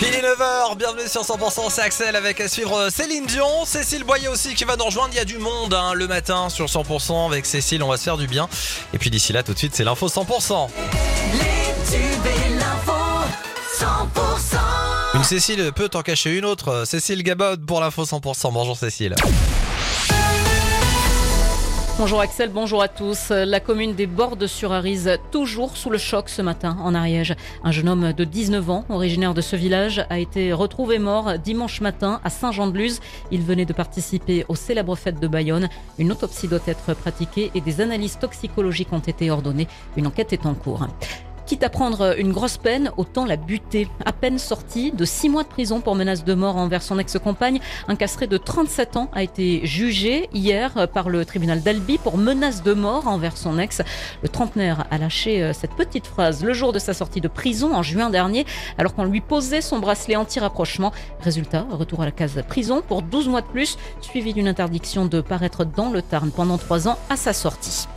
Il est 9h, bienvenue sur 100%, c'est Axel avec à suivre Céline Dion, Cécile Boyer aussi qui va nous rejoindre, il y a du monde hein, le matin sur 100% avec Cécile, on va se faire du bien. Et puis d'ici là tout de suite c'est l'info 100%. Une Cécile peut en cacher une autre, Cécile Gabod pour l'info 100%, bonjour Cécile. Bonjour Axel, bonjour à tous. La commune des Bordes sur Arise, toujours sous le choc ce matin en Ariège. Un jeune homme de 19 ans, originaire de ce village, a été retrouvé mort dimanche matin à Saint-Jean-de-Luz. Il venait de participer aux célèbres fêtes de Bayonne. Une autopsie doit être pratiquée et des analyses toxicologiques ont été ordonnées. Une enquête est en cours. Quitte à prendre une grosse peine, autant la buter. À peine sorti de 6 mois de prison pour menace de mort envers son ex-compagne, un castré de 37 ans a été jugé hier par le tribunal d'Albi pour menace de mort envers son ex. Le trentenaire a lâché euh, cette petite phrase le jour de sa sortie de prison en juin dernier, alors qu'on lui posait son bracelet anti-rapprochement. Résultat, retour à la case prison pour 12 mois de plus, suivi d'une interdiction de paraître dans le Tarn pendant 3 ans à sa sortie.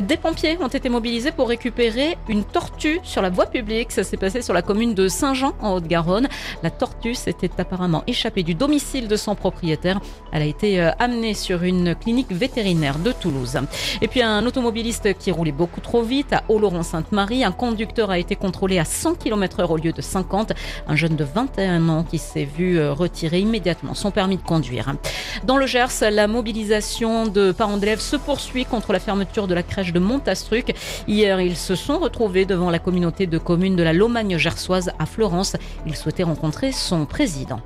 Des pompiers ont été mobilisés pour récupérer une tortue sur la voie publique. Ça s'est passé sur la commune de Saint-Jean en Haute-Garonne. La tortue s'était apparemment échappée du domicile de son propriétaire. Elle a été euh, amenée sur une clinique vétérinaire de Toulouse. Et puis un automobiliste qui roulait beaucoup trop vite à Oloron-Sainte-Marie. Un conducteur a été contrôlé à 100 km h au lieu de 50. Un jeune de 21 ans qui s'est vu euh, retirer immédiatement son permis de conduire. Dans le Gers, la mobilisation de parents d'élèves se poursuit contre la fermeture de la crèche de Montastruc. Hier, ils se sont retrouvés devant la communauté de communes de la Lomagne gersoise à Florence. Ils souhaitaient rencontrer son président.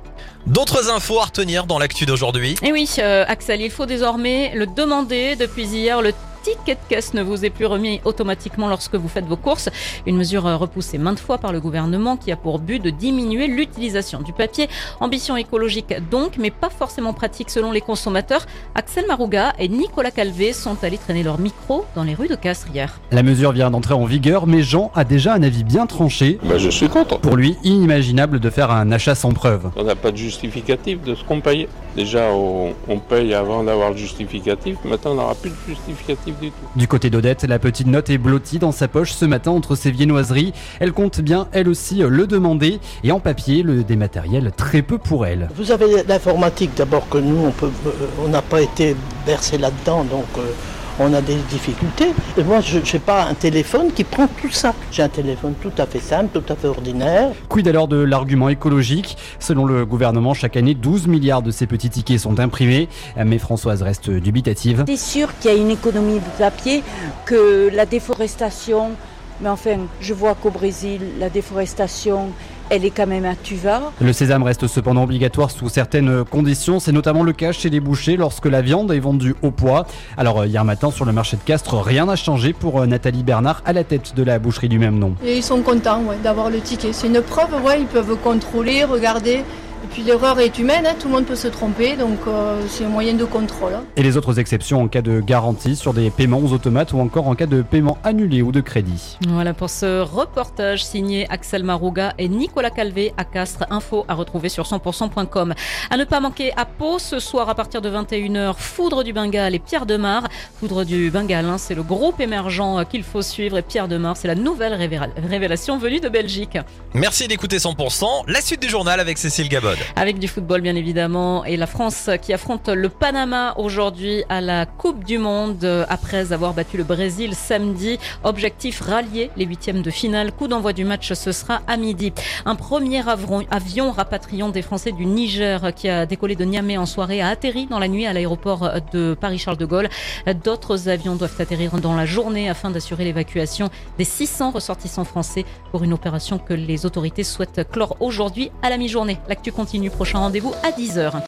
D'autres infos à retenir dans l'actu d'aujourd'hui? Et oui, euh, Axel, il faut désormais le demander. Depuis hier, le ticket de caisse ne vous est plus remis automatiquement lorsque vous faites vos courses. Une mesure repoussée maintes fois par le gouvernement qui a pour but de diminuer l'utilisation du papier. Ambition écologique donc, mais pas forcément pratique selon les consommateurs. Axel Marouga et Nicolas Calvé sont allés traîner leur micro dans les rues de Castres hier. La mesure vient d'entrer en vigueur, mais Jean a déjà un avis bien tranché. Ben, je suis content. Pour lui, inimaginable de faire un achat sans preuve. On n'a pas de justificatif de ce qu'on paye. Déjà, on, on paye avant d'avoir le justificatif. Maintenant, on n'aura plus de justificatif du tout. Du côté d'Odette, la petite note est blottie dans sa poche ce matin entre ses viennoiseries. Elle compte bien, elle aussi, le demander. Et en papier, le dématériel, très peu pour elle. Vous avez l'informatique d'abord que nous, on peut, euh, on n'a pas été versé là-dedans, donc euh, on a des difficultés. Et moi, je n'ai pas un téléphone qui prend tout ça. J'ai un téléphone tout à fait simple, tout à fait ordinaire. Quid alors de l'argument écologique? Selon le gouvernement, chaque année, 12 milliards de ces petits tickets sont imprimés. Mais Françoise reste dubitative. C'est sûr qu'il y a une économie de papier, que la déforestation, mais enfin, je vois qu'au Brésil, la déforestation, elle est quand même à tuva. Le sésame reste cependant obligatoire sous certaines conditions. C'est notamment le cas chez les bouchers lorsque la viande est vendue au poids. Alors euh, hier matin sur le marché de Castres, rien n'a changé pour euh, Nathalie Bernard à la tête de la boucherie du même nom. Et ils sont contents ouais, d'avoir le ticket. C'est une preuve, ouais, ils peuvent contrôler, regarder. Et puis l'erreur est humaine, hein, tout le monde peut se tromper, donc euh, c'est un moyen de contrôle. hein. Et les autres exceptions en cas de garantie sur des paiements aux automates ou encore en cas de paiement annulé ou de crédit. Voilà pour ce reportage signé Axel Marouga et Nicolas Calvé à Castres. Info à retrouver sur 100%.com. À ne pas manquer à Pau ce soir à partir de 21h, Foudre du Bengale et Pierre Demar. Foudre du Bengale, hein, c'est le groupe émergent euh, qu'il faut suivre et Pierre Demar, c'est la nouvelle révéla- révélation venue de Belgique. Merci d'écouter 100%, la suite du journal avec Cécile Avec du football bien évidemment et la France qui affronte le Panama aujourd'hui à la Coupe du Monde euh, après avoir battu le Brésil samedi. Objectif rallier les huitièmes de finale. Coup d'envoi du match ce sera à midi. Un premier avion rapatriant des Français du Niger qui a décollé de Niamey en soirée a atterri dans la nuit à l'aéroport de Paris-Charles de Gaulle. D'autres avions doivent atterrir dans la journée afin d'assurer l'évacuation des 600 ressortissants français pour une opération que les autorités souhaitent clore aujourd'hui à la mi-journée. L'actu continue, prochain rendez-vous à 10h.